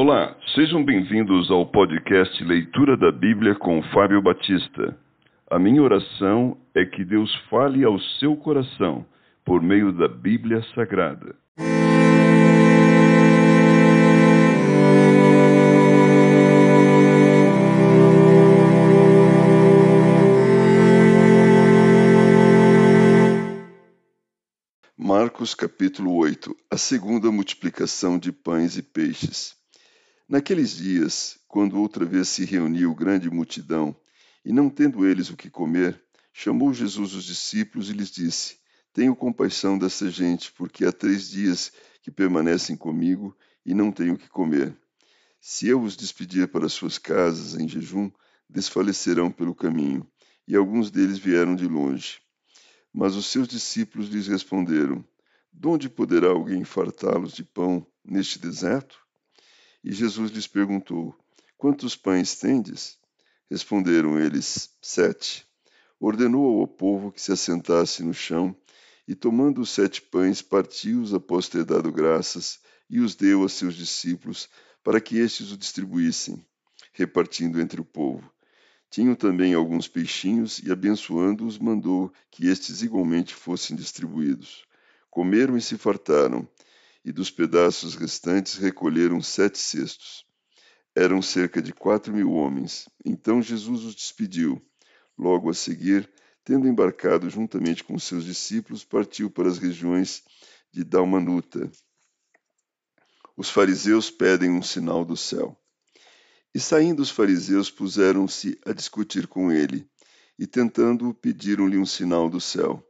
Olá, sejam bem-vindos ao podcast Leitura da Bíblia com Fábio Batista. A minha oração é que Deus fale ao seu coração por meio da Bíblia Sagrada. Marcos capítulo 8 A segunda multiplicação de pães e peixes. Naqueles dias, quando outra vez se reuniu grande multidão, e não tendo eles o que comer, chamou Jesus os discípulos e lhes disse: Tenho compaixão dessa gente, porque há três dias que permanecem comigo e não tenho o que comer. Se eu os despedir para suas casas em jejum, desfalecerão pelo caminho, e alguns deles vieram de longe. Mas os seus discípulos lhes responderam: De onde poderá alguém fartá-los de pão neste deserto? E Jesus lhes perguntou: Quantos pães tendes? Responderam eles: Sete. Ordenou ao povo que se assentasse no chão, e tomando os sete pães, partiu-os após ter dado graças, e os deu a seus discípulos, para que estes o distribuíssem, repartindo entre o povo. Tinham também alguns peixinhos, e abençoando-os, mandou que estes igualmente fossem distribuídos. Comeram e se fartaram, e dos pedaços restantes recolheram sete cestos. Eram cerca de quatro mil homens. Então Jesus os despediu. Logo a seguir, tendo embarcado juntamente com seus discípulos, partiu para as regiões de Dalmanuta. Os fariseus pedem um sinal do céu. E saindo os fariseus, puseram-se a discutir com ele, e tentando-o, pediram-lhe um sinal do céu.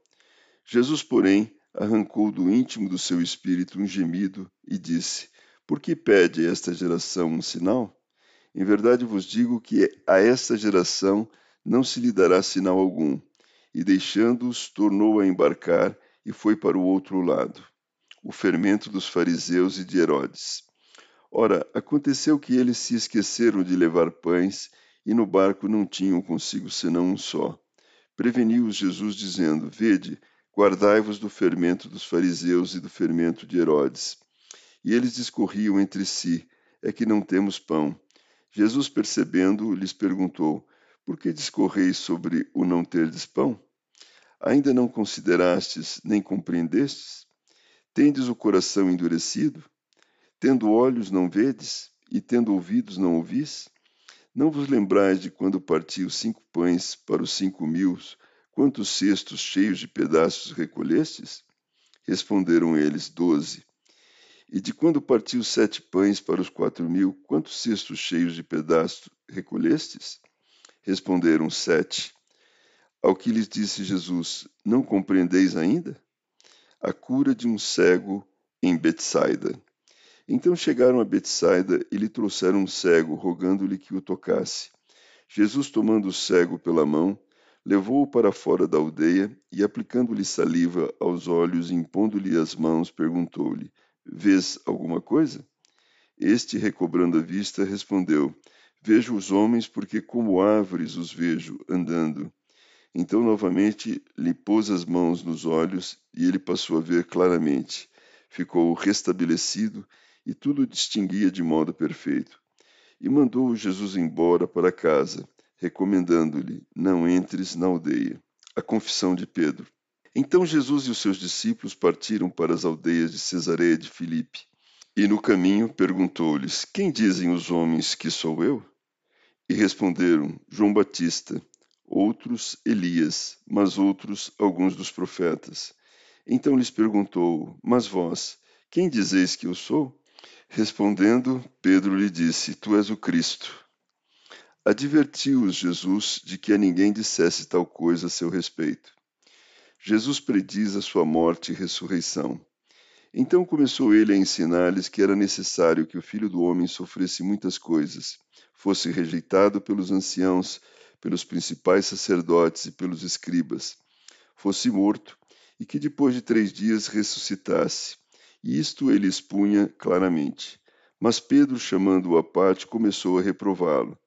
Jesus, porém, arrancou do íntimo do seu espírito um gemido e disse: Por que pede esta geração um sinal? Em verdade vos digo que a esta geração não se lhe dará sinal algum. E deixando-os, tornou a embarcar e foi para o outro lado. O fermento dos fariseus e de Herodes. Ora, aconteceu que eles se esqueceram de levar pães e no barco não tinham consigo senão um só. Preveniu-os Jesus, dizendo: Vede, Guardai-vos do fermento dos fariseus e do fermento de Herodes. E eles discorriam entre si: É que não temos pão. Jesus, percebendo, lhes perguntou: Por que discorreis sobre o não terdes pão? Ainda não considerastes nem compreendestes? Tendes o coração endurecido? Tendo olhos, não vedes? E tendo ouvidos, não ouvis? Não vos lembrais de quando partiu cinco pães para os cinco mil Quantos cestos cheios de pedaços recolhestes? Responderam eles, doze. E de quando partiu sete pães para os quatro mil, quantos cestos cheios de pedaços recolhestes? Responderam, sete. Ao que lhes disse Jesus, não compreendeis ainda? A cura de um cego em Betsaida. Então chegaram a Betsaida e lhe trouxeram um cego, rogando-lhe que o tocasse. Jesus, tomando o cego pela mão, levou-o para fora da aldeia e, aplicando-lhe saliva aos olhos e impondo-lhe as mãos, perguntou-lhe: Vês alguma coisa? Este, recobrando a vista, respondeu: Vejo os homens, porque como árvores os vejo andando. Então, novamente, lhe pôs as mãos nos olhos e ele passou a ver claramente. Ficou restabelecido e tudo distinguia de modo perfeito. E mandou Jesus embora para casa recomendando-lhe: Não entres na aldeia. A confissão de Pedro. Então Jesus e os seus discípulos partiram para as aldeias de Cesareia de Filipe. E no caminho perguntou-lhes: Quem dizem os homens que sou eu? E responderam: João Batista, outros Elias, mas outros alguns dos profetas. Então lhes perguntou: Mas vós, quem dizeis que eu sou? Respondendo, Pedro lhe disse: Tu és o Cristo. Advertiu-os Jesus de que a ninguém dissesse tal coisa a seu respeito. Jesus prediz a sua morte e ressurreição. Então começou ele a ensinar-lhes que era necessário que o filho do homem sofresse muitas coisas, fosse rejeitado pelos anciãos, pelos principais sacerdotes e pelos escribas, fosse morto e que depois de três dias ressuscitasse. E isto ele expunha claramente. Mas Pedro, chamando-o à parte, começou a reprová-lo.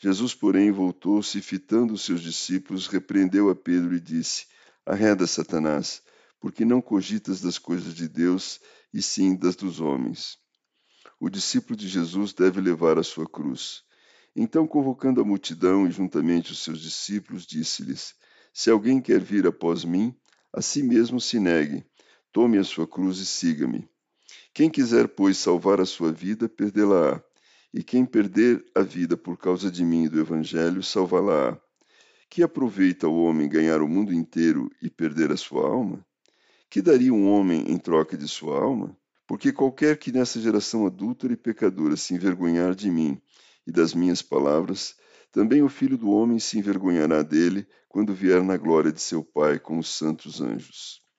Jesus, porém, voltou-se e, fitando os seus discípulos, repreendeu a Pedro e disse: Arreda, Satanás, porque não cogitas das coisas de Deus, e sim das dos homens. o discípulo de Jesus deve levar a sua cruz. Então, convocando a multidão e juntamente os seus discípulos, disse-lhes: Se alguém quer vir após mim, a si mesmo se negue, tome a sua cruz e siga-me. Quem quiser, pois, salvar a sua vida, perdê-la-á. E quem perder a vida por causa de mim e do Evangelho, salvá-la-á. Que aproveita o homem ganhar o mundo inteiro e perder a sua alma? Que daria um homem em troca de sua alma? Porque qualquer que nessa geração adúltera e pecadora se envergonhar de mim e das minhas palavras, também o filho do homem se envergonhará dele quando vier na glória de seu Pai com os santos anjos.